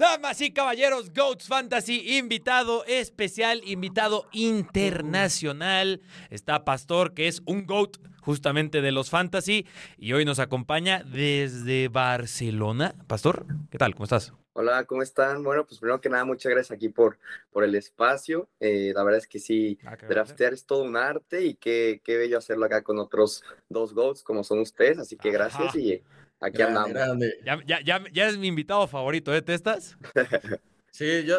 Damas y caballeros, Goats Fantasy, invitado especial, invitado internacional. Está Pastor, que es un Goat justamente de los Fantasy, y hoy nos acompaña desde Barcelona. Pastor, ¿qué tal? ¿Cómo estás? Hola, ¿cómo están? Bueno, pues primero que nada, muchas gracias aquí por, por el espacio. Eh, la verdad es que sí, Ah, draftear es todo un arte y qué, qué bello hacerlo acá con otros dos GOATs como son ustedes, así que gracias y aquí Grande, andamos. grande. Ya, ya, ya, ya es mi invitado favorito, ¿eh? ¿Testas? Sí, yo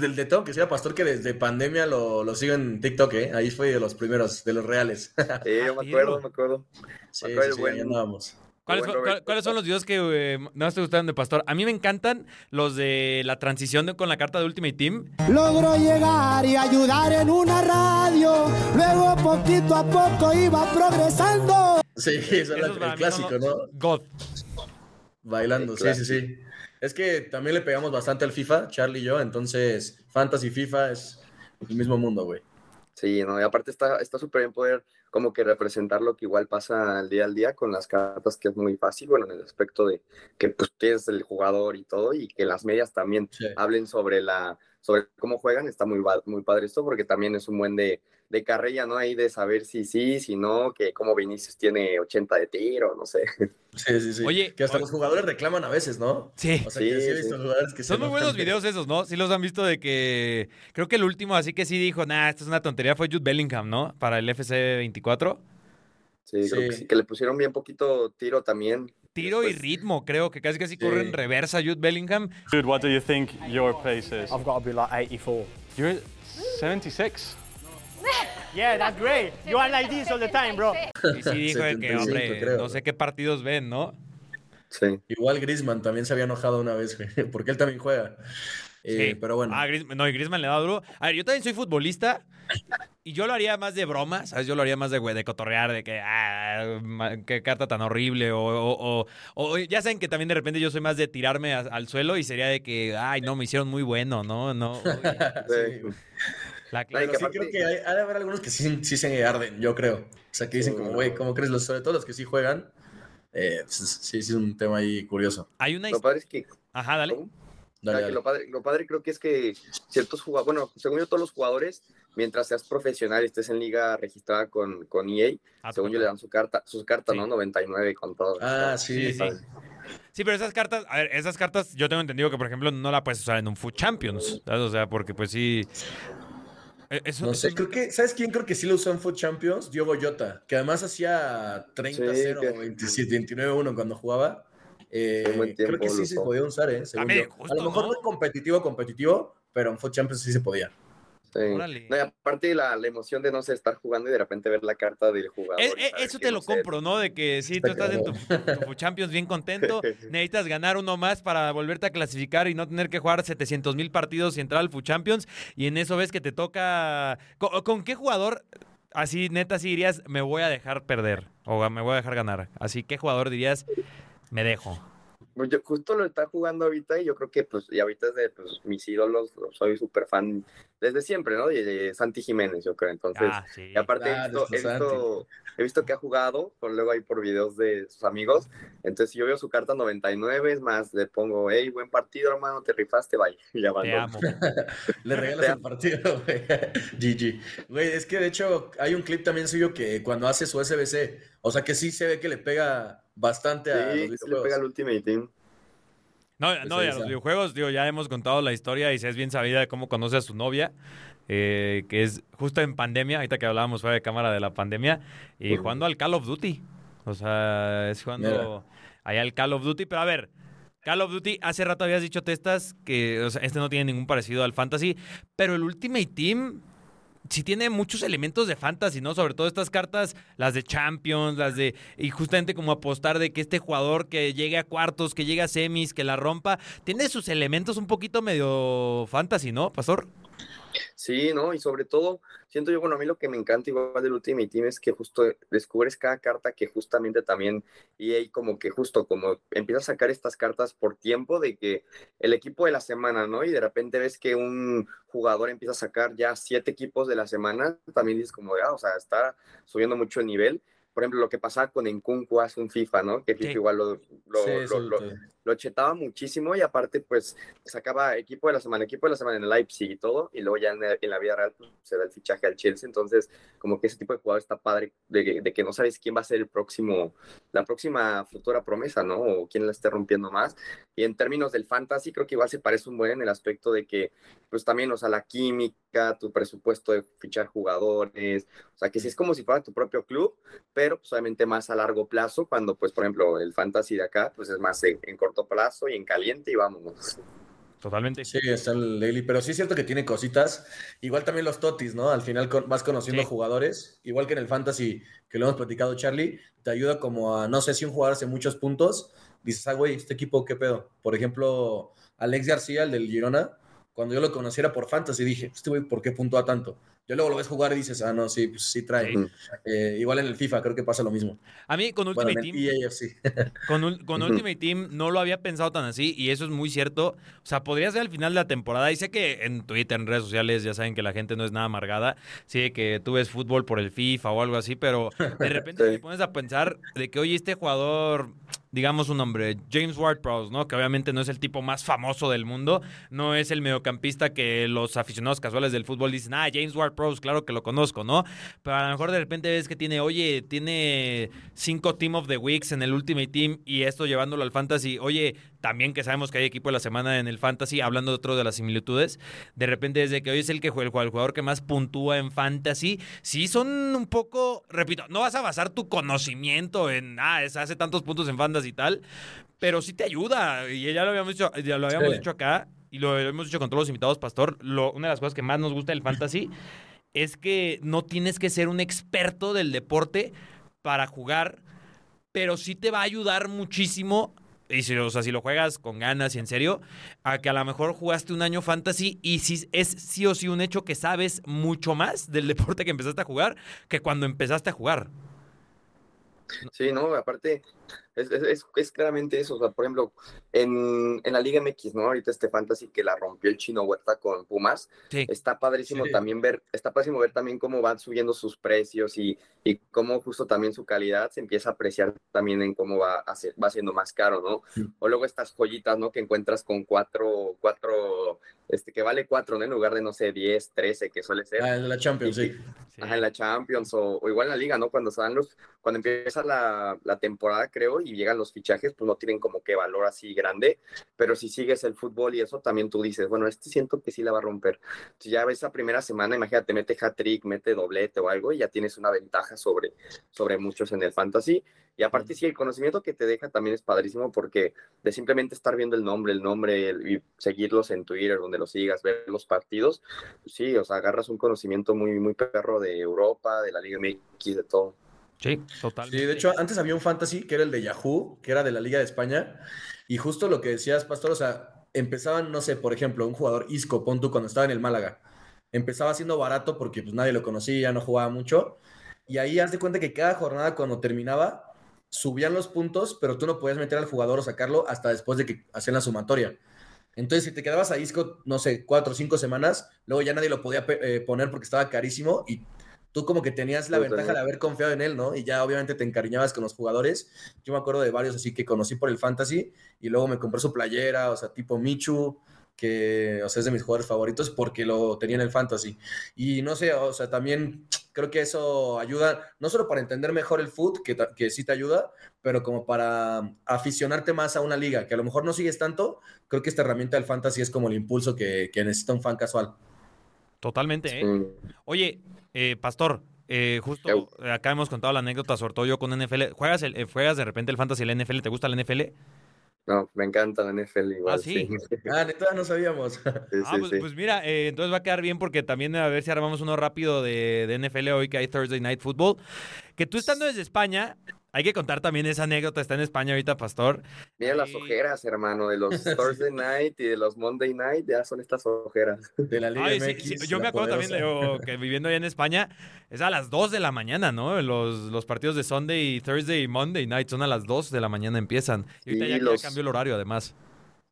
le, le tengo que decir a Pastor que desde pandemia lo, lo sigo en TikTok, ¿eh? Ahí fue de los primeros, de los reales. Sí, yo me Pirro. acuerdo, me acuerdo. Sí, acuerdo, sí, sí, buen- ahí andábamos. ¿Cuáles, cuál- son los videos que eh, más te gustaron de Pastor? A mí me encantan los de la transición de- con la carta de Ultimate Team. Logró llegar y ayudar en una radio. Luego poquito a poco iba progresando. Sí, ese es el clásico, ¿no? God. Bailando, Sí, sí, sí. Es que también le pegamos bastante al FIFA, Charlie y yo, entonces Fantasy FIFA es el mismo mundo, güey. Sí, no, y aparte está está súper bien poder como que representar lo que igual pasa al día al día con las cartas, que es muy fácil, bueno, en el aspecto de que pues tienes el jugador y todo, y que las medias también Sí. hablen sobre la sobre cómo juegan, está muy, muy padre esto, porque también es un buen de, de carrilla, ¿no? Ahí de saber si sí, si no, que como Vinicius tiene 80 de tiro, no sé. Sí, sí, sí. Oye, que hasta oye- los jugadores reclaman a veces, ¿no? Sí. O sea, que Sí, sí he sí. visto jugadores que Son muy buenos videos esos, ¿no? Sí los han visto de que... Creo que el último así que sí dijo, nah, esto es una tontería, fue Jude Bellingham, ¿no? Para el FC 24. Sí, creo que Sí. sí, que le pusieron bien poquito tiro también. Tiro y ritmo, creo que casi casi corre en reversa Jude Bellingham. Dude, what do you think your pace is? I've got to be like 84. You're 76. Yeah, that's great. You are like this all the time, bro. Y sí dijo de que, 75 hombre, creo, no sé qué partidos ven, ¿no? Sí. Igual Griezmann también se había enojado una vez, güey, porque él también juega. Eh, Sí. Pero bueno. Ah, Griezmann- no, y Griezmann le da duro. A ver, yo también soy futbolista y yo lo haría más de broma, ¿sabes? Yo lo haría más de, güey, de cotorrear, de que, ah, qué carta tan horrible. O, o- o- o ya saben que también de repente yo soy más de tirarme a- al suelo y sería de que, ay, no, me hicieron muy bueno, ¿no? No. Sí, la sí aparte- creo que hay, ha de haber algunos que sí, sí se arden, yo creo. O sea, que dicen Sí, como, güey, ¿cómo crees? Los, sobre todo los que sí juegan. eh, pues, sí, sí es un tema ahí curioso. Hay una... Lo padre es que Ajá, dale. ¿Cómo? Dale, Ah, dale. Lo, padre, lo padre creo que es que ciertos jugadores, bueno, según yo todos los jugadores, mientras seas profesional y estés en liga registrada con, con EA, Ah, según yo le dan su carta, sus cartas, Sí. ¿no? 99 con todo. Ah, Sí, sí, sí. Sí, pero esas cartas, a ver, esas cartas yo tengo entendido que, por ejemplo, no la puedes usar en un Food Champions, ¿sabes? O sea, porque pues sí... Eh, Eso, No sé, creo que, ¿sabes quién creo que sí lo usó en Food Champions? Diogo Jota, que además hacía 30-0 que- o 27, 29-1 cuando jugaba. Eh, creo que sí se podía usar, ¿eh? según También, yo. justo, A lo mejor ¿no? no competitivo, competitivo, pero en Food Champions sí se podía. Sí. Órale. No, y aparte la, la emoción de no sé, estar jugando y de repente ver la carta del jugador. Saber eso te no lo sé, compro, ¿no? De que sí, tú Está estás en tu, tu Champions bien contento, necesitas ganar uno más para volverte a clasificar y no tener que jugar 700 mil partidos y entrar al Champions, y en eso ves que te toca... ¿Con, con qué jugador, así neta, sí dirías, me voy a dejar perder o me voy a dejar ganar? Así, ¿qué jugador dirías, me dejo? Pues yo justo lo está jugando ahorita y yo creo que pues y ahorita es de pues, mis ídolos, soy súper fan desde siempre, ¿no? De, de Santi Jiménez, yo creo. Entonces, Ah, sí. y aparte Ah, he, visto, he, visto, he visto que ha jugado, por luego ahí por videos de sus amigos. Entonces, si yo veo su carta 99, es más, le pongo, hey, buen partido, hermano, te rifaste, bye. Y ya Te amo. Le regalas el partido, güey. GG. Güey, es que de hecho hay un clip también suyo que cuando hace su SBC, o sea que sí se ve que le pega bastante a los sí le pega al videojuegos. Ultimate Team. No, Pues no, y a los videojuegos, digo, ya hemos contado la historia y se es bien sabida de cómo conoce a su novia, eh, que es justo en pandemia, ahorita que hablábamos fuera de cámara de la pandemia, y jugando al Call of Duty. O sea, es jugando allá al Call of Duty, pero a ver, Call of Duty, hace rato habías dicho testas que o sea, este no tiene ningún parecido al Fantasy, pero el Ultimate Team sí tiene muchos elementos de fantasy, ¿no? Sobre todo estas cartas, las de Champions, las de... Y justamente como apostar de que este jugador que llegue a cuartos, que llegue a semis, que la rompa, tiene sus elementos un poquito medio fantasy, ¿no, Pastor? Sí, ¿no? Y sobre todo, siento yo, bueno, a mí lo que me encanta igual del Ultimate Team es que justo descubres cada carta que justamente también, y ahí como que justo como empiezas a sacar estas cartas por tiempo de que el equipo de la semana, ¿no? Y de repente ves que un jugador empieza a sacar ya siete equipos de la semana, también dices como, ah, o sea, está subiendo mucho el nivel. Por ejemplo, lo que pasaba con Encuncu hace un FIFA, ¿no? Que FIFA Sí. igual lo, lo, Sí, lo- lo- lo chetaba muchísimo y aparte pues sacaba equipo de la semana, equipo de la semana en el Leipzig y todo y luego ya en, la- en la vida real pues, se da el fichaje al Chelsea, entonces como que ese tipo de jugador está padre de, que- de que no sabes quién va a ser el próximo, la próxima futura promesa, ¿no? O quién la esté rompiendo más y en términos del fantasy creo que igual se parece un buen en el aspecto de que pues también, o sea, la química, tu presupuesto de fichar jugadores, o sea, que sí es como si fuera tu propio club, pero pues obviamente más a largo plazo, cuando pues por ejemplo el fantasy de acá pues es más en, en corto plazo y en caliente y vámonos. Totalmente. Sí, está el daily, pero sí es cierto que tiene cositas. Igual también los totis, ¿no? Al final con- vas conociendo Sí. jugadores, igual que en el fantasy que lo hemos platicado, Charlie, te ayuda como a, no sé si un jugador hace muchos puntos, dices, ah, güey, este equipo, ¿qué pedo? Por ejemplo, Alex García, el del Girona, cuando yo lo conociera por fantasy, dije, este güey, ¿por qué puntúa tanto? Yo luego lo ves jugar y dices, ah, no, sí, pues sí trae. Sí. Eh, igual en el FIFA creo que pasa lo mismo. A mí con Ultimate Team... EAFC. Con. Ultimate Team no lo había pensado tan así y eso es muy cierto. O sea, podría ser al final de la temporada. Y sé que en Twitter, en redes sociales, ya saben que la gente no es nada amargada. Sí, que tú ves fútbol por el FIFA o algo así, pero de repente Sí. te pones a pensar de que, oye, este jugador, digamos un nombre, James Ward-Prowse, ¿no? Que obviamente no es el tipo más famoso del mundo, no es el mediocampista que los aficionados casuales del fútbol dicen, ah, James Ward-Prowse, claro que lo conozco, ¿no? Pero a lo mejor de repente ves que tiene, oye, tiene cinco Team of the Weeks en el Ultimate Team y esto llevándolo al Fantasy, oye, también que sabemos que hay equipo de la semana en el Fantasy, hablando de otro de las similitudes, de repente desde que hoy es el que juega, el jugador que más puntúa en Fantasy, sí son un poco, repito, no vas a basar tu conocimiento en, ah, es- hace tantos puntos en Fantasy y tal, pero sí te ayuda, y ya lo habíamos dicho, ya lo habíamos Sí. dicho acá, y lo hemos dicho con todos los invitados, Pastor, lo- una de las cosas que más nos gusta del Fantasy es que no tienes que ser un experto del deporte para jugar, pero sí te va a ayudar muchísimo. Y si, o sea, si lo juegas con ganas y en serio, a que a lo mejor jugaste un año fantasy y si es sí o sí un hecho que sabes mucho más del deporte que empezaste a jugar que cuando empezaste a jugar. Sí, no, aparte, es, es, es- es claramente eso. O sea, por ejemplo, en, en la Liga MX, ¿no? Ahorita este fantasy que la rompió el chino Huerta con Pumas, Sí. está padrísimo Sí. también ver, está padrísimo ver también cómo van subiendo sus precios y, y cómo justo también su calidad se empieza a apreciar también en cómo va, a ser- va siendo más caro, ¿no? Sí. O luego estas joyitas, ¿no? Que encuentras con cuatro, cuatro, este, que vale cuatro, ¿no? En lugar de, no sé, 10, 13, que suele ser. Ah, en la Champions, sí. Sí. Ajá, en la Champions o, o igual en la liga, ¿no? Cuando se dan los, cuando empieza la, la temporada, creo, y llegan los fichajes, pues no tienen como que valor así grande, pero si sigues el fútbol y eso, también tú dices, bueno, este siento que sí la va a romper. Si ya ves esa primera semana, imagínate, mete hat-trick, mete doblete o algo, y ya tienes una ventaja sobre, sobre muchos en el fantasy. Y aparte, sí, el conocimiento que te deja también es padrísimo porque de simplemente estar viendo el nombre, el nombre el- y seguirlos en Twitter, donde los sigas, ver los partidos, pues sí, o sea, agarras un conocimiento muy, muy perro de Europa, de la Liga MX, de todo. Sí, totalmente. Sí, de hecho, antes había un fantasy que era el de Yahoo, que era de la Liga de España. Y justo lo que decías, Pastor, o sea, empezaban, no sé, por ejemplo, un jugador Isco, pon tú, cuando estaba en el Málaga. Empezaba siendo barato porque pues nadie lo conocía, no jugaba mucho. Y ahí haz de cuenta que cada jornada cuando terminaba, subían los puntos, pero tú no podías meter al jugador o sacarlo hasta después de que hacían la sumatoria. Entonces, si te quedabas a Isco, no sé, cuatro o cinco semanas, luego ya nadie lo podía eh, poner porque estaba carísimo y tú como que tenías la ventaja de haber confiado en él, ¿no? Y ya obviamente te encariñabas con los jugadores. Yo me acuerdo de varios así que conocí por el fantasy y luego me compré su playera, o sea, tipo Michu, que, o sea, es de mis jugadores favoritos porque lo tenía en el fantasy. Y no sé, o sea, también creo que eso ayuda, no solo para entender mejor el foot, que, que sí te ayuda, pero como para aficionarte más a una liga, que a lo mejor no sigues tanto, creo que esta herramienta del fantasy es como el impulso que, que necesita un fan casual. Totalmente, ¿eh? Oye, eh, Pastor, eh, justo Eu. acá hemos contado la anécdota, sobre todo yo con NFL. ¿Juegas, el, eh, ¿Juegas de repente el fantasy y la NFL? ¿Te gusta la NFL? No, me encanta la NFL igual, Ah, sí. sí. Ah, neta, no sabíamos. Sí, Ah, sí, pues, sí. pues mira, eh, entonces va a quedar bien porque también a ver si armamos uno rápido de, de NFL hoy que hay Thursday Night Football. Que tú estando desde España, hay que contar también esa anécdota, está en España ahorita, Pastor. Mira las ojeras, hermano, de los Thursday Night y de los Monday Night, ya son estas ojeras. De la Liga Ay, MX. sí, yo la me acuerdo también de, oh, que viviendo allá en España, es a las 2 de la mañana, ¿no? Los, los partidos de Sunday, Thursday y Monday Night son a las 2 de la mañana empiezan. Y ahorita Sí, ya, ya los- cambió el horario además.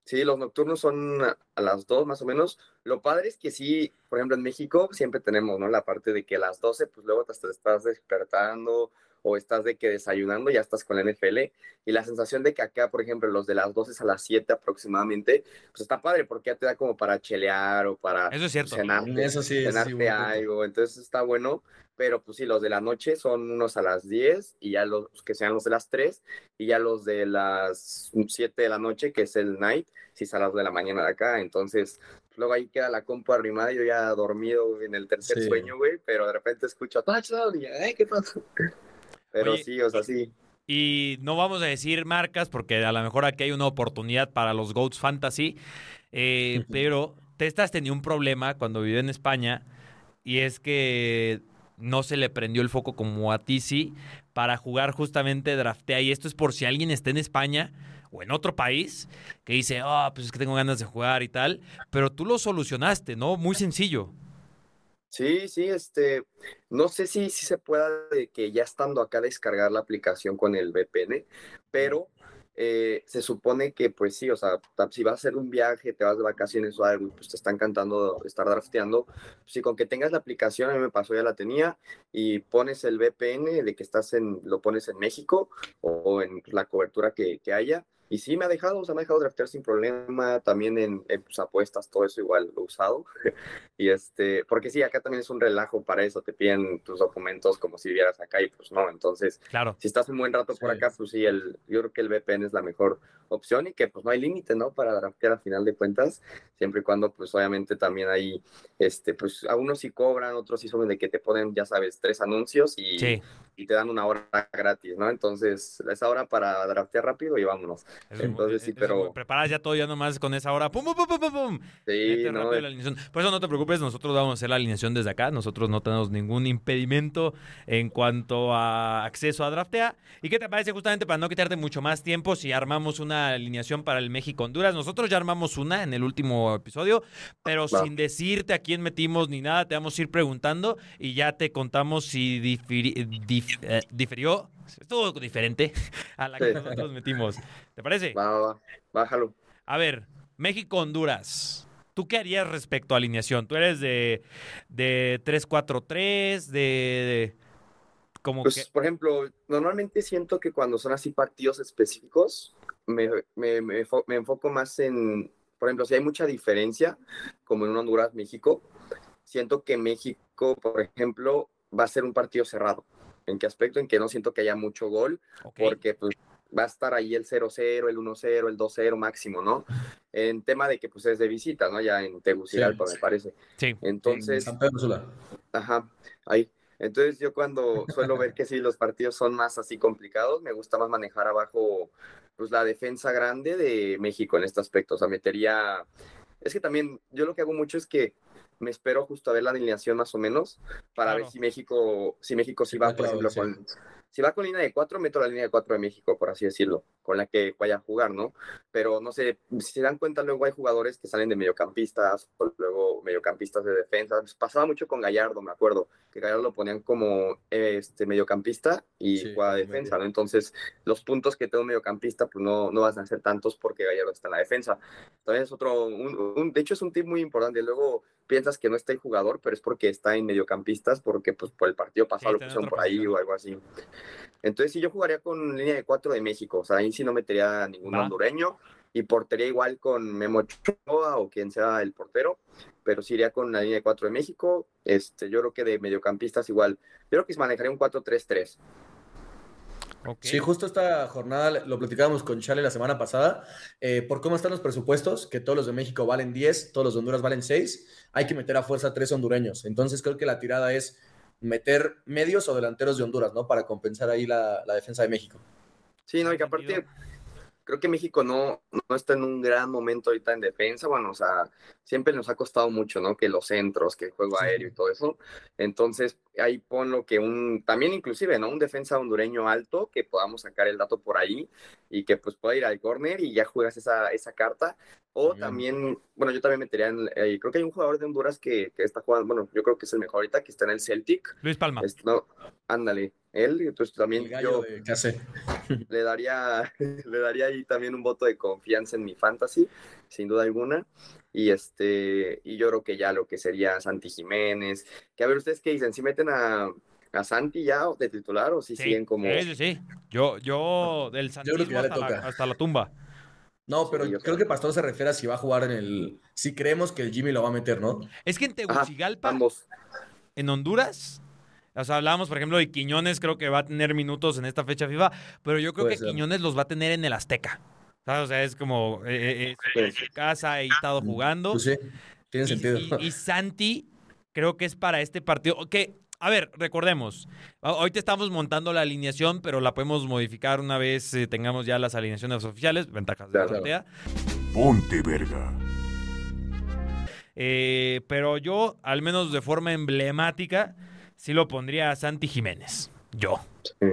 Sí, los nocturnos son a las 2 más o menos. Lo padre es que sí, por ejemplo, en México siempre tenemos, ¿no? La parte de que a las 12, pues luego te estás despertando o estás de que desayunando, ya estás con la NFL. Y la sensación de que acá, por ejemplo, los de las 12 a las 7 aproximadamente, pues está padre porque ya te da como para chelear o para Eso es cierto. cenarte, Eso sí, eso sí, cenarte punto. algo. Entonces está bueno. Pero pues sí, los de la noche son unos a las 10 y ya los que sean los de las 3 y ya los de las 7 de la noche, que es el night, si es a las de la mañana de acá. Entonces, luego ahí queda la compu arrimada, yo ya dormido en el tercer Sí. sueño, güey, pero de repente escucho touchdown y, ay, ¿qué pasó? Pero Oye, sí, o sea, sí. Y no vamos a decir marcas porque a lo mejor aquí hay una oportunidad para los Goats Fantasy. eh, pero Testas tenía un problema cuando vivió en España y es que no se le prendió el foco como a ti sí para jugar justamente draftea. Y esto es por si alguien está en España o en otro país que dice, ah, pues es que tengo ganas de jugar y tal. Pero tú lo solucionaste, ¿no? Muy sencillo. Sí, sí, este, no sé si, si se pueda de que ya estando acá descargar la aplicación con el VPN, pero eh, se supone que pues sí, o sea, si vas a hacer un viaje, te vas de vacaciones o algo, pues te está encantando estar drafteando, si con que tengas la aplicación, a mí me pasó, ya la tenía, y pones el VPN de que estás en, lo pones en México o en la cobertura que, que haya, y sí me ha dejado, o sea, me ha dejado draftear sin problema, también en, en, pues, apuestas, todo eso igual lo he usado. Y este, porque sí, acá también es un relajo para eso, te piden tus documentos como si vivieras acá y pues no, entonces, Claro. si estás un buen rato por Sí. acá, pues sí, el, yo creo que el VPN es la mejor opción y que pues no hay límite, ¿no? Para draftear a final de cuentas, siempre y cuando pues obviamente también hay, este, pues a unos sí cobran, otros sí son de que te ponen, ya sabes, tres anuncios y, Sí. y te dan una hora gratis, ¿no? Entonces, esa hora para draftear rápido y vámonos. Es- Entonces, sí, es- pero- Preparas ya todo ya nomás con esa hora. ¡Pum, pum, pum, pum, pum! Sí, no, la alineación. Por eso no te preocupes, nosotros vamos a hacer la alineación desde acá. Nosotros no tenemos ningún impedimento en cuanto a acceso a draftea. ¿Y qué te parece justamente para no quitarte mucho más tiempo si armamos una alineación para el México-Honduras? Nosotros ya armamos una en el último episodio, pero sin decirte a quién metimos ni nada, te vamos a ir preguntando y ya te contamos si dif- eh, diferió, estuvo diferente a la que Sí. nosotros metimos. ¿Te parece? va, va, bájalo. A ver, México-Honduras. ¿Tú qué harías respecto a alineación? ¿Tú eres de, de 3-4-3? De, de- como Pues, que... por ejemplo, normalmente siento que cuando son así partidos específicos, me, me, me fo- me enfoco más en, por ejemplo, si hay mucha diferencia, como en un Honduras-México, siento que México, por ejemplo, va a ser un partido cerrado. ¿En qué aspecto? En que no siento que haya mucho gol, porque pues va a estar ahí el 0-0, el 1-0, el 2-0 máximo, ¿no? En tema de que pues es de visita, ¿no? Ya en Tegucigalpa, Sí. me parece. Sí. Entonces, San Pedro Sula. Ajá, ahí. Entonces yo cuando suelo ver que sí, los partidos son más así complicados, me gusta más manejar abajo pues la defensa grande de México en este aspecto. O sea, metería... Es que también yo lo que hago mucho es que me espero justo a ver la alineación más o menos para ver Claro. si México, si México sí Sí, va, por ejemplo, sí. con... Si va con línea de cuatro, meto la línea de cuatro de México, por así decirlo, con la que vaya a jugar, ¿no? Pero no sé, si se dan cuenta, luego hay jugadores que salen de mediocampistas, o luego mediocampistas de defensa. Pues pasaba mucho con Gallardo, me acuerdo, que Gallardo lo ponían como este mediocampista y Sí, jugaba como defensa, medio. ¿no? Entonces, los puntos que tenga un mediocampista, pues no, no van a ser tantos porque Gallardo está en la defensa. También es otro, un- un- de hecho es un tip muy importante. Luego piensas que no está el jugador, pero es porque está en mediocampistas, porque pues por el partido pasado Sí, lo pusieron por ahí o algo así. Entonces, sí, yo jugaría con línea de cuatro de México. O sea, ahí sí no metería a ningún Va. hondureño. Y portería igual con Memo Ochoa o quien sea el portero. Pero sí iría con la línea de cuatro de México. Este, yo creo que de mediocampistas igual. Yo creo que manejaría un 4-3-3. Sí, justo esta jornada lo platicábamos con Chale la semana pasada, eh, por cómo están los presupuestos, que todos los de México valen 10, todos los de Honduras valen 6, hay que meter a fuerza tres hondureños. Entonces creo que la tirada es meter medios o delanteros de Honduras, ¿no? Para compensar ahí la, la defensa de México. Sí, no, y que aparte, creo que México no, no está en un gran momento ahorita en defensa. Bueno, o sea, siempre nos ha costado mucho, ¿no? Que los centros, que el juego Sí. aéreo y todo eso. Entonces, ahí ponlo que un, también inclusive, ¿no? Un defensa hondureño alto, que podamos sacar el dato por ahí y que pues pueda ir al córner y ya juegas esa, esa carta. O También. también, bueno, yo también metería, en, eh, creo que hay un jugador de Honduras que, que está jugando, bueno, yo creo que es el mejor ahorita, que está en el Celtic. Luis Palma. No, ándale, él, entonces también El gallo yo le daría, le daría ahí también un voto de confianza en mi fantasy, sin duda alguna. Y este, y yo creo que ya lo que sería Santi Jiménez, que a ver, ustedes qué dicen, si meten a, a Santi ya de titular o si Sí, siguen como... sí, sí, sí. Yo, yo del le hasta la, toca. hasta la tumba. No, pero Sí, yo creo que Pastor se refiere a si va a jugar en el. Si creemos que el Jimmy lo va a meter, ¿no? Es que en Ajá, Tegucigalpa, ambos. en Honduras, o sea, hablábamos, por ejemplo, de Quiñones, creo que va a tener minutos en esta fecha FIFA, pero yo creo Puede que ser. Quiñones los va a tener en el Azteca. ¿Sabes? O sea, es como eh, eh, es su casa, he estado jugando. Pues sí, tiene Y- sentido. Y, y Santi, creo que es para este partido. Que, a ver, recordemos, ahorita estamos montando la alineación, pero la podemos modificar una vez eh, tengamos ya las alineaciones oficiales, ventajas de la Claro. Ponte verga. Eh, pero yo, al menos de forma emblemática, sí lo pondría a Santi Jiménez. Yo. Sí.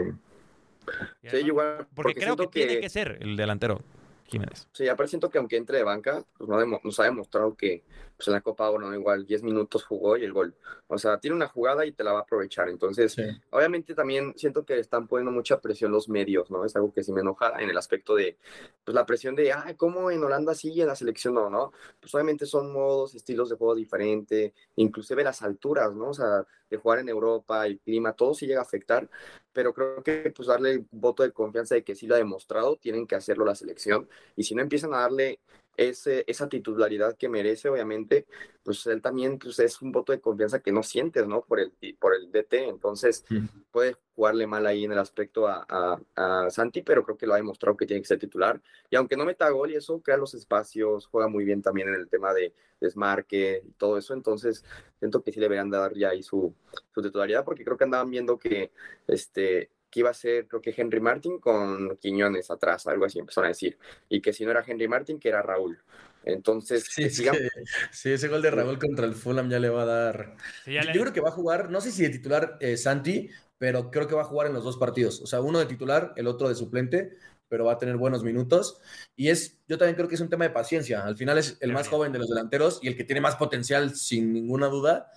Sí, igual, Porque, porque creo que, tiene que- ser el delantero Jiménez. Sí, aparte siento que aunque entre de banca, pues no ha ha demostrado que pues en la Copa Oro, ¿no? igual 10 minutos jugó y el gol. O sea, tiene una jugada y te la va a aprovechar. Entonces, Sí. obviamente también siento que están poniendo mucha presión los medios, ¿no? Es algo que sí me enoja en el aspecto de, pues la presión de, ah, ¿cómo en Holanda sí y en la selección no, no? Pues obviamente son modos, estilos de juego diferentes, inclusive las alturas, ¿no? O sea, de jugar en Europa, el clima, todo sí llega a afectar, pero creo que pues darle el voto de confianza de que sí lo ha demostrado, tienen que hacerlo la selección, y si no empiezan a darle ese, esa titularidad que merece, obviamente, pues él también pues, es un voto de confianza que no sientes, ¿no? Por el, por el DT, entonces Mm. puede jugarle mal ahí en el aspecto a, a- a Santi, pero creo que lo ha demostrado que tiene que ser titular, y aunque no meta gol y eso, crea los espacios, juega muy bien también en el tema de desmarque y todo eso, entonces siento que sí le deberían dar ya ahí su, su titularidad, porque creo que andaban viendo que este que iba a ser, creo que Henry Martin con Quiñones atrás, algo así empezaron a decir, y que si no era Henry Martin, que era Raúl. Entonces, Sí, sigan- que- sí, ese gol de Raúl contra el Fulham ya le va a dar. Sí, ya Yo le- creo que va a jugar, no sé si de titular eh, Santi, pero creo que va a jugar en los dos partidos. O sea, uno de titular, el otro de suplente, pero va a tener buenos minutos. Y es, yo también creo que es un tema de paciencia. Al final es el más joven de los delanteros y el que tiene más potencial, sin ninguna duda.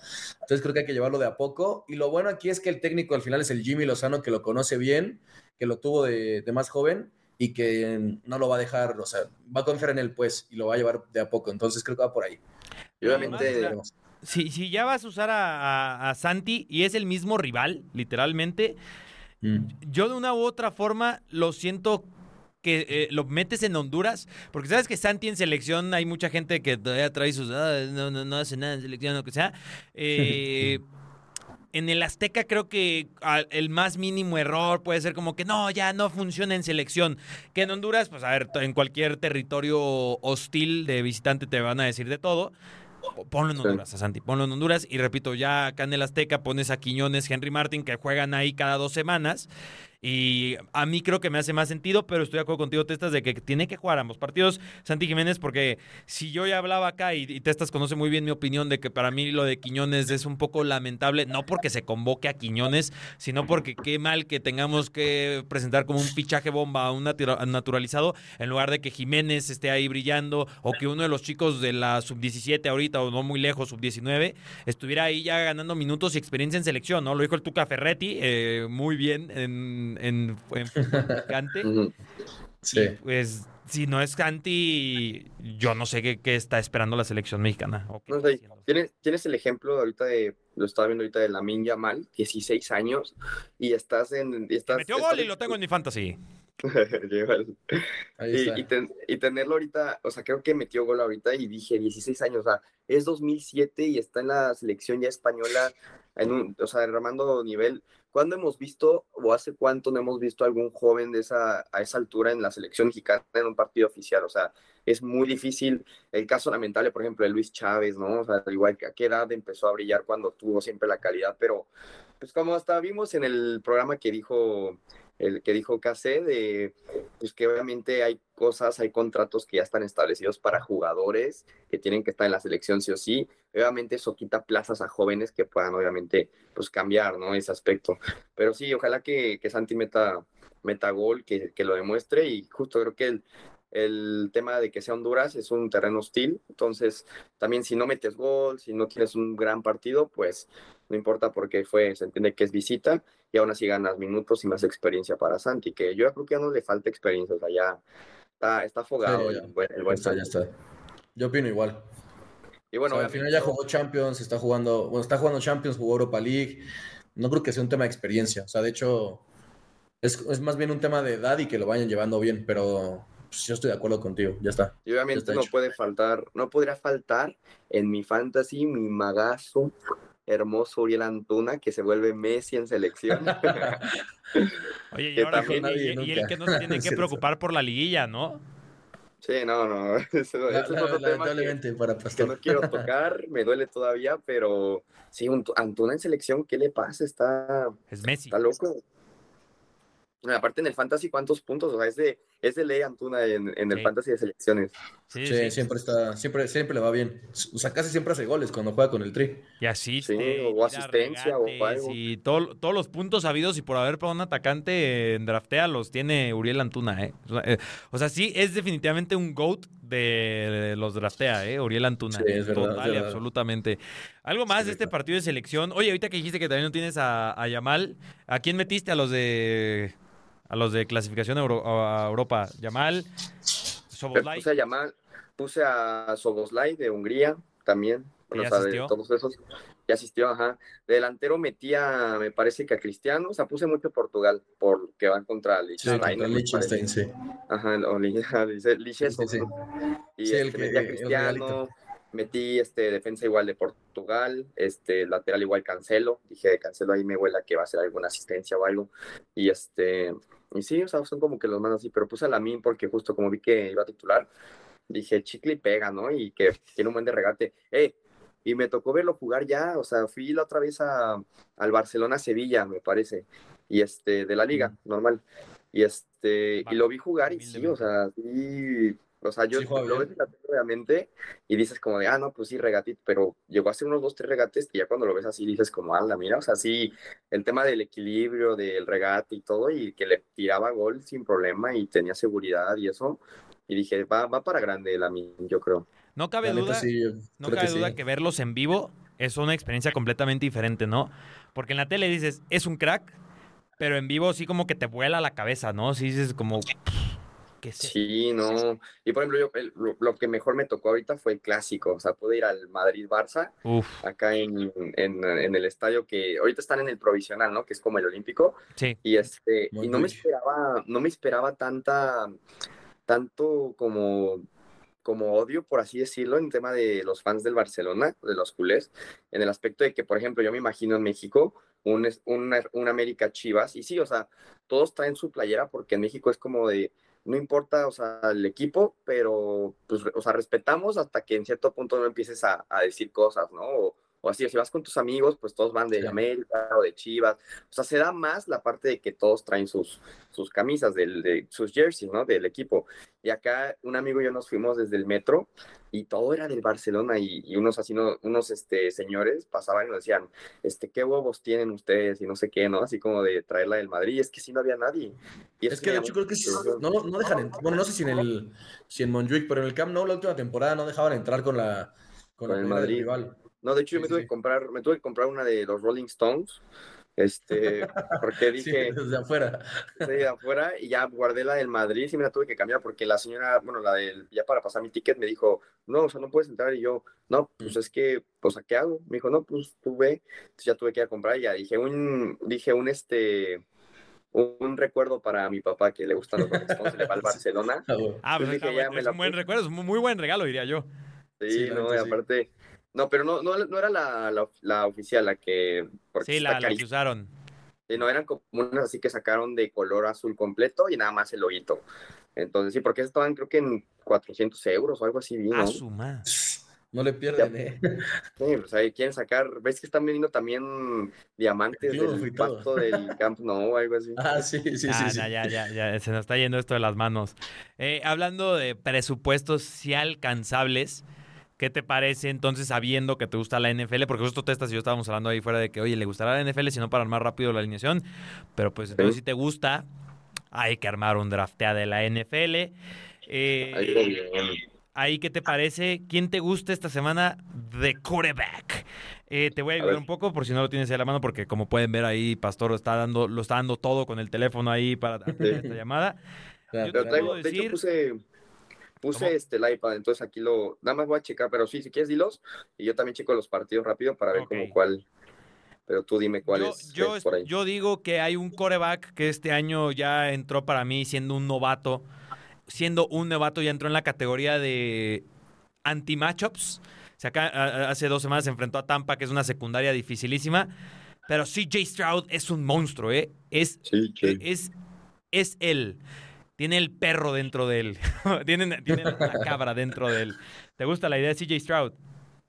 Entonces creo que hay que llevarlo de a poco. Y lo bueno aquí es que el técnico al final es el Jimmy Lozano, que lo conoce bien, que lo tuvo de, de más joven y que no lo va a dejar, o sea, va a confiar en él, pues, y lo va a llevar de a poco. Entonces creo que va por ahí. y obviamente, Si, si ya vas a usar a, a- a Santi y es el mismo rival, literalmente, Mm. yo de una u otra forma lo siento que eh, lo metes en Honduras, porque sabes que Santi en selección hay mucha gente que todavía trae sus, "Ah, no, no, no hace nada en selección, lo que sea. Eh, en el Azteca creo que el más mínimo error puede ser como que no, ya no funciona en selección. Que en Honduras, pues a ver, en cualquier territorio hostil de visitante te van a decir de todo. Ponlo en Sí. Honduras, a Santi, ponlo en Honduras. Y repito, ya acá en el Azteca pones a Quiñones, Henry Martin, que juegan ahí cada dos semanas. Y a mí creo que me hace más sentido, pero estoy de acuerdo contigo, Testas, de que tiene que jugar ambos partidos Santi Jiménez, porque si yo ya hablaba acá y, y Testas conoce muy bien mi opinión de que para mí lo de Quiñones es un poco lamentable, no porque se convoque a Quiñones, sino porque qué mal que tengamos que presentar como un fichaje bomba a un natura- naturalizado en lugar de que Jiménez esté ahí brillando o que uno de los chicos de la sub-17 ahorita o no muy lejos, sub-19, estuviera ahí ya ganando minutos y experiencia en selección, ¿no? Lo dijo el Tuca Ferretti eh, muy bien en, en, en picante. Sí. Y, pues si no es Canti, yo no sé qué, qué está esperando la selección mexicana. o No sé, haciendo. ¿Tienes, tienes el ejemplo ahorita de, lo estaba viendo ahorita de Lamin Yamal, 16 años, y estás en... Y estás, Metió estás gol y lo tengo en mi fantasy. Y, y ten- y tenerlo ahorita, o sea, creo que metió gol ahorita y dije 16 años, o sea, es 2007 y está en la selección ya española, en un, o sea, derramando nivel. ¿Cuándo hemos visto o hace cuánto no hemos visto algún joven de esa, a esa altura en la selección mexicana en un partido oficial? O sea, es muy difícil. El caso lamentable, por ejemplo, de Luis Chávez, ¿no? O sea, igual que a qué edad empezó a brillar cuando tuvo siempre la calidad, pero pues como hasta vimos en el programa que dijo el que dijo KC de pues que obviamente hay cosas, hay contratos que ya están establecidos para jugadores que tienen que estar en la selección sí o sí. Obviamente eso quita plazas a jóvenes que puedan obviamente pues cambiar, ¿no? Ese aspecto. Pero sí, ojalá que, que Santi meta, meta gol, que, que lo demuestre y justo creo que el, el tema de que sea Honduras es un terreno hostil, entonces también si no metes gol, si no tienes un gran partido, pues no importa porque fue, se entiende que es visita y aún así ganas minutos y más experiencia para Santi, que yo creo que ya no le falta experiencia, o sea, ya está, está afogado Sí, ya, el buen, el Ya está, ya está. Yo opino igual. Y bueno, O sea, al final ya jugó Champions, está jugando, bueno, está jugando Champions, jugó Europa League. No creo que sea un tema de experiencia. O sea, de hecho, es, es más bien un tema de edad y que lo vayan llevando bien, pero pues, yo estoy de acuerdo contigo, ya está. Y obviamente está no hecho. puede faltar, no podría faltar en mi fantasy mi magazo hermoso Uriel Antuna que se vuelve Messi en selección. Oye, y ahora y- y, el que no se tiene que preocupar por la liguilla, ¿no? sí, no, no. Eso, eso La- es la- otro tema que, lamentablemente para que Pastor. no quiero tocar, me duele todavía, pero sí, un- Antuna en selección, ¿qué le pasa? Está, Es Messi. está loco. Bueno, Aparte en el fantasy, ¿cuántos puntos? O sea, es de, es de ley Antuna en, en el Sí. fantasy de selecciones. Sí, Sí, sí. siempre está, siempre, siempre le va bien. O sea, casi siempre hace goles cuando juega con el Tri. Y asiste, Sí, o asistencia, o algo. Y todo- todos los puntos habidos y por haber para un atacante en draftea los tiene Uriel Antuna, ¿eh? O sea, eh, O sea, sí, es definitivamente un GOAT de los draftea, ¿eh? Uriel Antuna. Sí, es verdad, es Total y verdad. absolutamente. Algo más Sí, de este partido de selección. Oye, ahorita que dijiste que también no tienes a, a Yamal, ¿a quién metiste a los de a los de clasificación a Euro- a Europa? Yamal, Soboslai. Puse a llamar, puse a Soboslai de Hungría también. Bueno, ya o sea, asistió? de todos esos. Ya asistió, ajá. De delantero metía, me parece que a Cristiano, o sea, puse mucho Portugal, porque van contra Sí, Liechtenstein. contra me Liechtenstein, sí. Ajá, o Liechtenstein. Sí, sí, Y Sí, el este, que- metí a Cristiano, metí este defensa igual de Portugal, este lateral igual Cancelo, dije Cancelo ahí me huela que va a hacer alguna asistencia o algo. Y este, y sí, o sea, son como que los más así, pero puse a Lamin porque justo como vi que iba a titular, dije chicle y pega, ¿no? Y que tiene un buen de regate. ¡Eh! Y me tocó verlo jugar ya, o sea, fui la otra vez a, al Barcelona-Sevilla, me parece, y este, de la liga, normal. Y este, y lo vi jugar y sí, o sea, sí, o sea, yo Sí lo ves en la tele, obviamente y dices como de, ah, no, pues sí, regatito, pero llegó a hacer unos dos, tres regates y ya cuando lo ves así dices como, anda, mira, o sea, sí, el tema del equilibrio, del regate y todo, y que le tiraba gol sin problema y tenía seguridad y eso, y dije, va, va para grande la yo creo. No cabe La duda. sí, No cabe que duda sí. que verlos en vivo es una experiencia completamente diferente, ¿no? Porque en la tele dices, es un crack, pero en vivo sí como que te vuela la cabeza, ¿no? Sí dices como, ¿qué es esto? Sí, no, y por ejemplo, yo, el- lo, lo que mejor me tocó ahorita fue el clásico, o sea, pude ir al Madrid-Barça, acá en, en, en el estadio que ahorita están en el provisional, ¿no? Que es como el olímpico, sí. Y este, y no me esperaba, no me esperaba tanta, tanto como, como odio, por así decirlo, en tema de los fans del Barcelona, de los culés, en el aspecto de que, por ejemplo, yo me imagino en México un, un, un América Chivas, y sí, o sea, todos traen su playera porque en México es como de, no importa, o sea, el equipo, pero, pues, o sea, respetamos hasta que en cierto punto no empieces a, a decir cosas, ¿no? O, o así, si vas con tus amigos, pues todos van de Sí. América o de Chivas. O sea, se da más la parte de que todos traen sus, sus camisas, del, de, sus jerseys, ¿no? Del equipo. Y acá un amigo y yo nos fuimos desde el metro y todo era del Barcelona y, y unos así, no- unos este, señores pasaban y nos decían, este, ¿qué huevos tienen ustedes? Y no sé qué, ¿no? Así como de traerla del Madrid. Y es que sí no había nadie. Y Es que de hecho creo que sí- no, no dejan entrar. Bueno, no sé si en el si en Montjuic, pero en el Camp Nou la última temporada no dejaban entrar con la con, Con el Madrid. rival. No, de hecho, yo Sí, me sí, tuve sí. que comprar, me tuve que comprar una de los Rolling Stones. Este, porque Sí, dije, desde afuera. Sí, de afuera y ya guardé la del Madrid y me la tuve que cambiar porque la señora, bueno, la del, ya para pasar mi ticket me dijo, no, o sea, no puedes entrar y yo, no, pues es que, pues, ¿a qué hago? Me dijo, no, pues tú ve, entonces ya tuve que ir a comprar y ya dije un, dije un, este, un, un recuerdo para mi papá que le gustan los Rolling Stones, le va al Barcelona. Ah. Ah, pues dije, ya bueno, es un buen recuerdo, es un muy buen regalo, diría yo. Sí, Sí, no, y sí. No, pero no, no, no era la, la, la oficial, la que, Sí, la, la que usaron. Sí, no, eran como unas así que sacaron de color azul completo y nada más el loguito. Entonces, sí, porque estaban creo que en 400 euros o algo así, ¿no? A su. No le pierden, eh. Sí, pues ahí quieren sacar, ves que están vendiendo también diamantes Triunfo del pasto del Camp Nou o algo así. Ah, sí, sí, sí, Ah, sí. ya, ya, ya, ya, se nos está yendo esto de las manos. Eh, hablando de presupuestos sí alcanzables, ¿qué te parece entonces sabiendo que te gusta la NFL? Porque justo Testas y yo estábamos hablando ahí fuera de que, oye, le gustará la NFL si no para armar rápido la alineación, pero pues entonces Sí. si te gusta, hay que armar un draftea de la NFL. Eh, Ahí lo ¿qué te parece? ¿Quién te gusta esta semana de quarterback? Eh, te voy a ayudar un poco por si no lo tienes ahí a la mano, porque como pueden ver ahí, Pastor está dando, lo está dando todo con el teléfono ahí para atender esta llamada. Yo te puedo de hecho decir- puse, puse ¿Cómo? este el iPad, entonces aquí lo, nada más voy a checar, pero sí, si quieres dilos, y yo también checo los partidos rápido para ver Ok. como cuál. pero tú dime cuál Yo, es, yo, es por ahí. yo digo que hay un coreback que este año ya entró para mí siendo un novato. Siendo un novato ya entró en la categoría de anti-matchups. O sea, acá, a- hace dos semanas se enfrentó a Tampa, que es una secundaria dificilísima. Pero CJ Stroud es un monstruo, ¿eh? Es, Sí, sí. es, es él. Tiene el perro dentro de él. tiene, tiene la cabra dentro de él. ¿Te gusta la idea de CJ Stroud?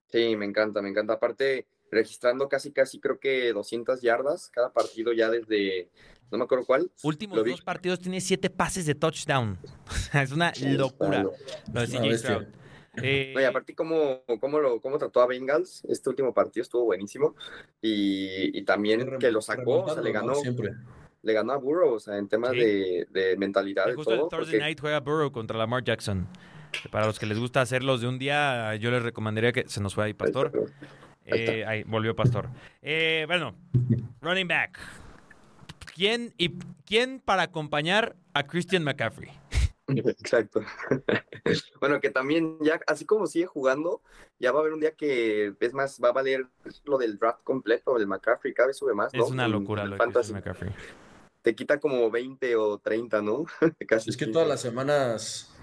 Sí, me encanta, me encanta. Aparte, registrando casi, casi creo que 200 yardas cada partido ya desde, no me acuerdo cuál. Últimos dos partidos tiene siete pases de touchdown. O sea, es una locura lo de CJ. Stroud. Eh, No, y aparte cómo, cómo, lo, cómo trató a Bengals, este último partido estuvo buenísimo. Y, y también que lo sacó, o sea, le ganó, Siempre. Le ganó a Burrow, o sea, en temas Sí. de, de mentalidad y justo el todo. Thursday porque- Night juega Burrow contra Lamar Jackson. Para los que les gusta hacerlos de un día, yo les recomendaría que se nos fue ahí, Pastor. Eh, ahí, volvió Pastor. Eh, bueno, running back. ¿Quién, y, ¿Quién para acompañar a Christian McCaffrey? Exacto. bueno, que también ya, así como sigue jugando, ya va a haber un día que es más, va a valer lo del draft completo, el McCaffrey, cada vez sube más, ¿no? Es una locura en lo de McCaffrey. Te quita como 20 o 30, ¿no? Casi. Es que 15. todas las semanas,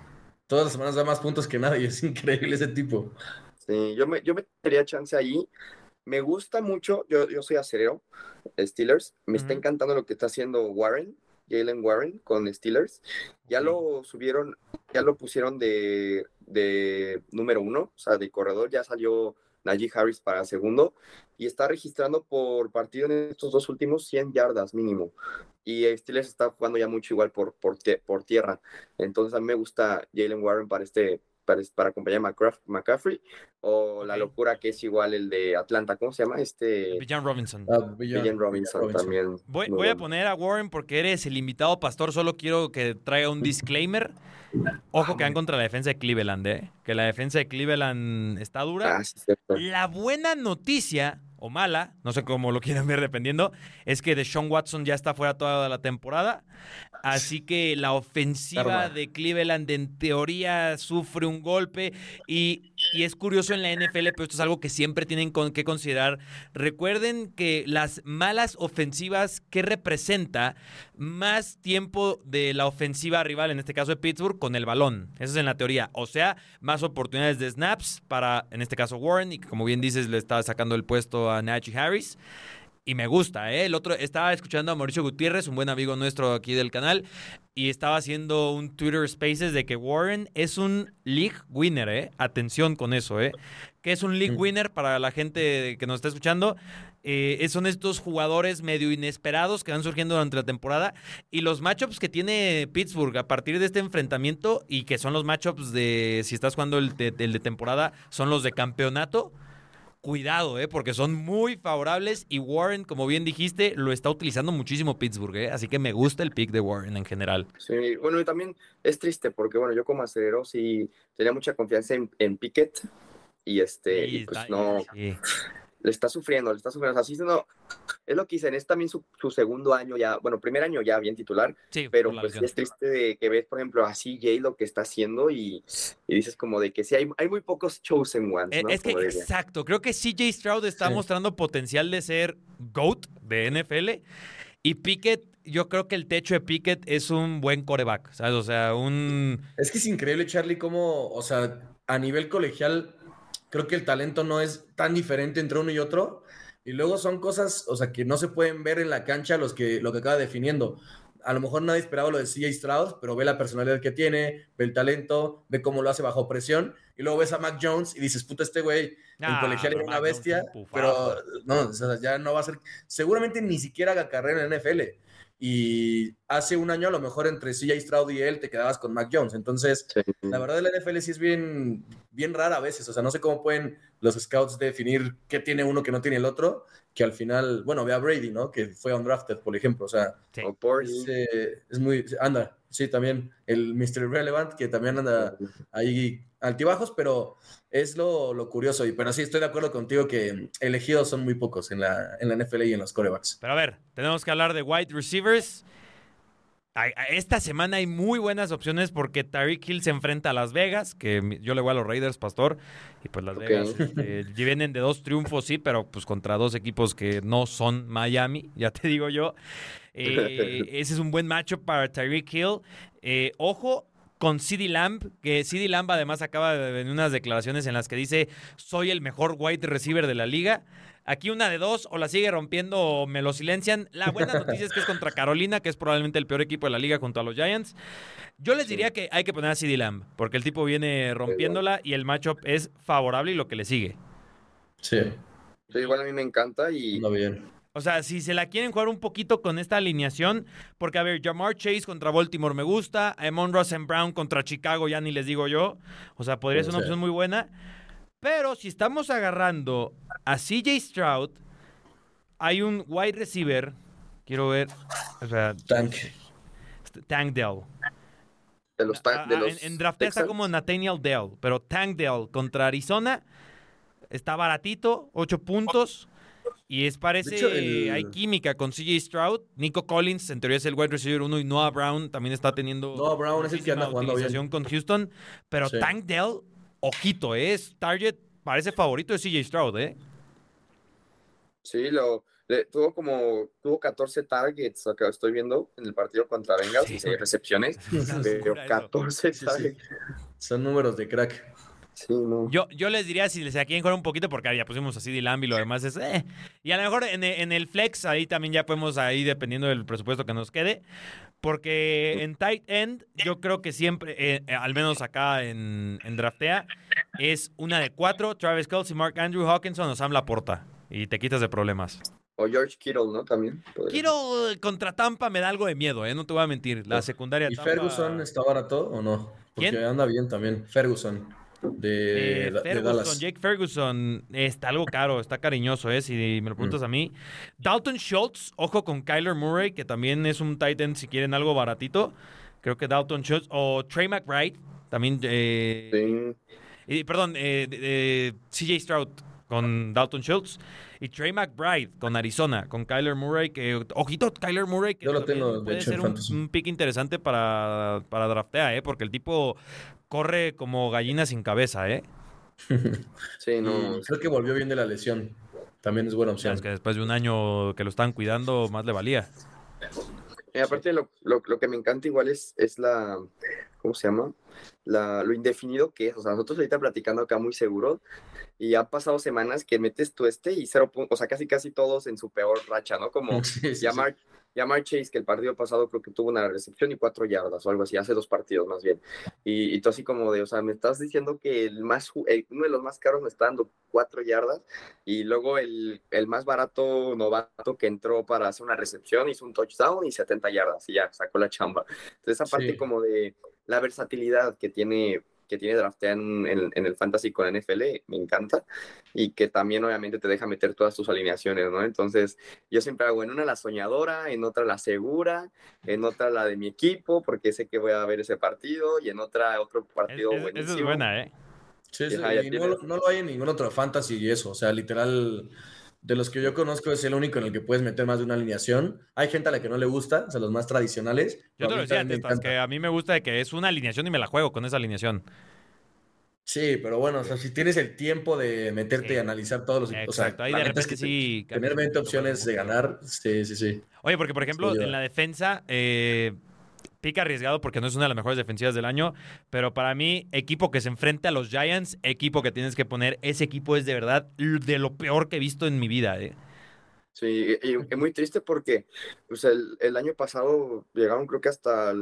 todas las semanas da más puntos que nadie. Es increíble ese tipo. Sí, yo me, yo metería chance ahí. Me gusta mucho, yo, yo soy acerero, Steelers. Me está encantando lo que está haciendo Warren, Jalen Warren con Steelers. Ya lo subieron, ya lo pusieron de, de número uno, o sea, de corredor. Ya salió Najee Harris para segundo y está registrando por partido en estos dos últimos 100 yardas mínimo. Y Steelers está jugando ya mucho igual por, por, tie- por tierra. Entonces a mí me gusta Jalen Warren para este para, para acompañar a McCaffrey o la locura que es igual el de Atlanta, ¿cómo se llama? Este Bijan Robinson. Villan- Villan Robinson, Robinson. también. Voy, a poner a Warren porque eres el invitado pastor. Solo quiero que traiga un disclaimer. Ojo que van contra la defensa de Cleveland, ¿eh? Que la defensa de Cleveland está dura. Ah, sí. La buena noticia, o mala, no sé cómo lo quieran ver dependiendo, es que Deshaun Watson ya está fuera toda la temporada. Así que la ofensiva de Cleveland en teoría sufre un golpe y, y es curioso en la NFL, pero esto es algo que siempre tienen que considerar. Recuerden que las malas ofensivas que representa más tiempo de la ofensiva rival, en este caso de Pittsburgh, con el balón. Eso es en la teoría. O sea, más oportunidades de snaps para, en este caso, Warren, y que como bien dices, le estaba sacando el puesto a Najee Harris. Y me gusta, ¿eh? El otro, estaba escuchando a Mauricio Gutiérrez, un buen amigo nuestro aquí del canal, y estaba haciendo un Twitter Spaces de que Warren es un league winner, ¿eh? Atención con eso, ¿eh? Que es un league winner para la gente que nos está escuchando. Eh, son estos jugadores medio inesperados que van surgiendo durante la temporada y los matchups que tiene Pittsburgh a partir de este enfrentamiento y que son los matchups de, si estás jugando el de, el de temporada, son los de campeonato. Cuidado, ¿eh? porque son muy favorables y Warren, como bien dijiste, lo está utilizando muchísimo Pittsburgh, ¿eh? así que me gusta el pick de Warren en general. Sí, bueno, y también es triste porque, bueno, yo como acerero sí tenía mucha confianza en, en Pickett y este, y pues no, sí. Le está sufriendo, le está sufriendo. O sea, sí, no, es lo que dicen, es también su, su segundo año ya, bueno, primer año ya bien titular, Sí, pero pues sí es triste de que ves, por ejemplo, a CJ lo que está haciendo y, y dices como de que sí, hay, hay muy pocos chosen ones, Eh, ¿no? Es que, exacto, creo que CJ Stroud está Sí. mostrando potencial de ser GOAT de NFL y Pickett, yo creo que el techo de Pickett es un buen coreback, ¿sabes? O sea, un... Es que es increíble, Charlie, cómo, o sea, a nivel colegial, creo que el talento no es tan diferente entre uno y otro. Y luego son cosas, o sea, que no se pueden ver en la cancha los que, lo que acaba definiendo. A lo mejor nadie esperaba lo de CJ Stroud, pero ve la personalidad que tiene, ve el talento, ve cómo lo hace bajo presión. Y luego ves a Mac Jones y dices, puta, este güey en Ah, colegial era una bestia, pero no, o sea, ya no va a ser, seguramente ni siquiera haga carrera en la NFL. Y hace un año a lo mejor entre CJ Stroud y él te quedabas con Mac Jones. Entonces, Sí. la verdad la NFL sí es bien, bien rara a veces. O sea, no sé cómo pueden los scouts definir qué tiene uno que no tiene el otro, que al final, bueno, ve a Brady, ¿no? Que fue undrafted, por ejemplo. O sea, Sí. O por es, eh, es muy, anda, sí, también el Mr. Relevant, que también anda ahí altibajos, pero es lo, lo curioso. Y, pero sí, estoy de acuerdo contigo que elegidos son muy pocos en la, en la NFL y en los corebacks. Pero a ver, tenemos que hablar de wide receivers. esta semana hay muy buenas opciones porque Tyreek Hill se enfrenta a Las Vegas, que yo le voy a los Raiders, Pastor, y pues Las. Vegas este, vienen de dos triunfos, sí, pero pues contra dos equipos que no son Miami, ya te digo yo. Eh, ese es un buen macho para Tyreek Hill. Eh, ojo con CeeDee Lamb, que CeeDee Lamb además acaba de venir unas declaraciones en las que dice soy el mejor wide receiver de la liga. Aquí una de dos, o la sigue rompiendo o me lo silencian. La buena noticia es que es contra Carolina, que es probablemente el peor equipo de la liga junto a los Giants. Yo les diría que hay que poner a CeeDee Lamb, porque el tipo viene rompiéndola y el matchup es favorable y lo que le sigue. Sí, Sí, igual a mí me encanta y no bien. O sea, si se la quieren jugar un poquito con esta alineación, porque a ver, Jamar Chase contra Baltimore me gusta, Amon Ross and Brown contra Chicago, ya ni les digo yo. O sea, podría ser una Sí. opción muy buena. Pero si estamos agarrando a CJ Stroud, hay un wide receiver. Quiero ver. O sea, Tank. Tank Dell. de los, ta- Ah, de ah, los en, en draftea está como Nathaniel Dell, pero Tank Dell contra Arizona está baratito, 8 puntos. Y es parece, hecho, el- hay química con CJ Stroud. Nico Collins, en teoría es el wide receiver 1 y Noah Brown también está teniendo Noah Brown es el que anda jugando bien. con Houston. Pero Sí. Tank Dell, ojito, es target, parece favorito de CJ Stroud, ¿eh? Sí, lo, le- tuvo como, tuvo 14 targets, acá estoy viendo, en el partido contra Bengals, Sí. y seis recepciones, pero locura eso. 14 Sí, sí. targets. Son números de crack. Sí, no. Yo, yo les diría si les quieren jugar un poquito, porque ya pusimos así de Lamb y lo demás es. eh. Y a lo mejor en, en el flex, ahí también ya podemos, ahí dependiendo del presupuesto que nos quede. Porque en tight end, yo creo que siempre, eh, eh, al menos acá en, en Draftea, es una de cuatro: Travis Kelsey, Mark Andrew Hawkinson o Sam Laporta. Y te quitas de problemas. O George Kittle, ¿no? También. podría. Eh, contra Tampa me da algo de miedo, ¿eh? No te voy a mentir. La secundaria ¿Y Tampa- Ferguson está barato o no? Porque ¿Quién? anda bien también. Ferguson. De, Eh, de Ferguson, Dallas. Jake Ferguson está algo caro, está cariñoso, ¿eh? Si me lo Mm. preguntas a mí. Dalton Schultz, ojo con Kyler Murray, que también es un tight end si quieren algo baratito. Creo que Dalton Schultz o Trey McBride, también. eh, Sí. perdón, eh, de- de CJ Stroud con Dalton Schultz y Trey McBride con Arizona, con Kyler Murray, que ojito Kyler Murray, que Yo lo tengo, de puede hecho, en ser un, un pick interesante para, para draftea, ¿eh? porque el tipo corre como gallina sin cabeza, ¿eh? Sí, no. Creo que volvió bien de la lesión. También es buena O sea, opción. es que después de un año que lo estaban cuidando, más le valía. Y aparte lo, lo, lo que me encanta igual es, es la, ¿cómo se llama? La, lo indefinido que es. O sea, nosotros ahorita platicando acá muy seguro y han pasado semanas que metes tu este y cero puntos, o sea, casi casi todos en su peor racha, ¿no? Como Sí, sí, sí. llamar, llamar Chase, que el partido pasado creo que tuvo una recepción y cuatro yardas o algo así, hace dos partidos más bien. Y, y tú así como de, o sea, me estás diciendo que el más, el- uno de los más caros me está dando cuatro yardas y luego el, el más barato novato que entró para hacer una recepción hizo un touchdown y 70 yardas y ya sacó la chamba. Entonces esa parte Sí. como de la versatilidad que tiene que tiene draftea en, en- en el fantasy con NFL, me encanta, y que también obviamente te deja meter todas tus alineaciones, ¿no? Entonces, yo siempre hago en una la soñadora, en otra la segura, en otra la de mi equipo, porque sé que voy a ver ese partido, y en otra otro partido es- buenísimo. esa es buena, ¿eh? Sí, sí, y no, no lo hay en ningún otro fantasy y eso. O sea, literal, de los que yo conozco es el único en el que puedes meter más de una alineación. Hay gente a la que no le gusta, o sea, los más tradicionales. Yo te lo decía antes, que a mí me gusta de que es una alineación y me la juego con esa alineación. Sí, pero bueno, o sea, si tienes el tiempo de meterte Sí. y analizar todos los... o sea, Exacto, ahí de neta es repente que sí. Tener cambias un 20 poquito opciones de ganar, sí, sí, sí. Oye, porque por ejemplo, Sí, en la defensa, eh, pica arriesgado porque no es una de las mejores defensivas del año, pero para mí, equipo que se enfrenta a los Giants, equipo que tienes que poner, ese equipo es de verdad de lo peor que he visto en mi vida. ¿eh? Sí, y, es muy triste porque pues, el, el año pasado llegaron creo que hasta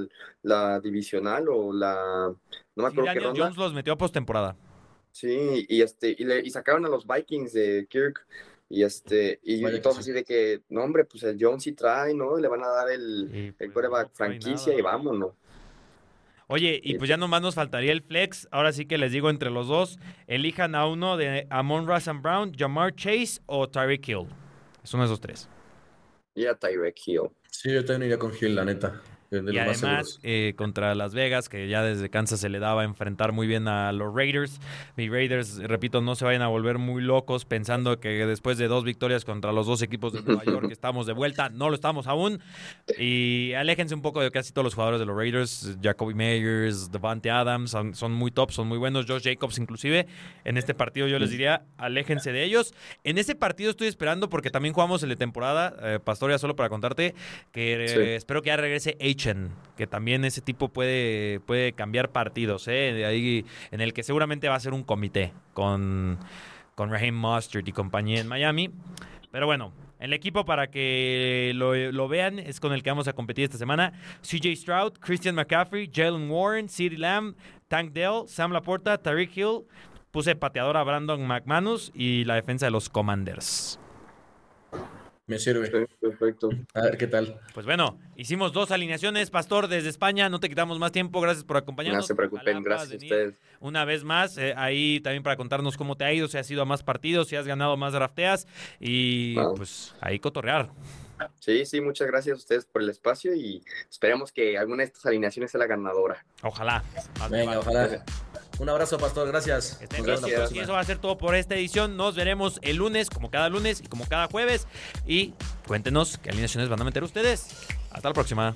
la divisional o la... No me Sí, acuerdo qué ronda. Jones los metió a postemporada. Sí, y este, y, le, y sacaron a los Vikings de Kirk, y este, y, y todos sí. así de que, no hombre, pues el Jones sí trae, ¿no? Le van a dar el, Y, el pues, trae franquicia y vámonos. Oye, y pues ya nomás nos faltaría el flex. Ahora sí que les digo entre los dos, elijan a uno de Amon Russell Brown, Jamar Chase o Tyreek Hill. Es uno de esos tres. Y a Tyreek Hill. Sí, yo también iría con Hill, la neta. Y más además eh, contra Las Vegas, que ya desde Kansas se le daba a enfrentar muy bien a los Raiders. Mis Raiders, repito, no se vayan a volver muy locos pensando que después de dos victorias contra los dos equipos de Nueva York estamos de vuelta. No lo estamos aún. Y aléjense un poco de casi todos los jugadores de los Raiders. Jacoby Meyers, Devante Adams, son, son muy top, son muy buenos. Josh Jacobs inclusive. En este partido yo les diría, aléjense de ellos. En ese partido estoy esperando porque también jugamos el de temporada, eh, Pastoria, solo para contarte, que eh, Sí. espero que ya regrese Que también ese tipo puede, puede cambiar partidos, ¿eh? Ahí, en el que seguramente va a ser un comité con, con Raheem Mustard y compañía en Miami. Pero bueno, el equipo para que lo, lo vean es con el que vamos a competir esta semana. CJ Stroud, Christian McCaffrey, Jalen Warren, CeeDee Lamb, Tank Dell, Sam Laporta, Tariq Hill. Puse pateador a Brandon McManus y la defensa de los Commanders. Me sirve. Sí, perfecto. A ver qué tal. Pues bueno, hicimos dos alineaciones, Pastor, desde España. No te quitamos más tiempo. Gracias por acompañarnos. No se preocupen, gracias a ustedes. Una vez más, eh, ahí también para contarnos cómo te ha ido, si has ido a más partidos, si has ganado más drafteas y Wow. pues ahí cotorrear. Sí, sí, muchas gracias a ustedes por el espacio y esperemos que alguna de estas alineaciones sea la ganadora. Ojalá. Venga, ojalá. Un abrazo, Pastor. Gracias. Que estén Nos. Gracias. Y eso va a ser todo por esta edición. Nos veremos el lunes, como cada lunes y como cada jueves. Y cuéntenos qué alineaciones van a meter ustedes. Hasta la próxima.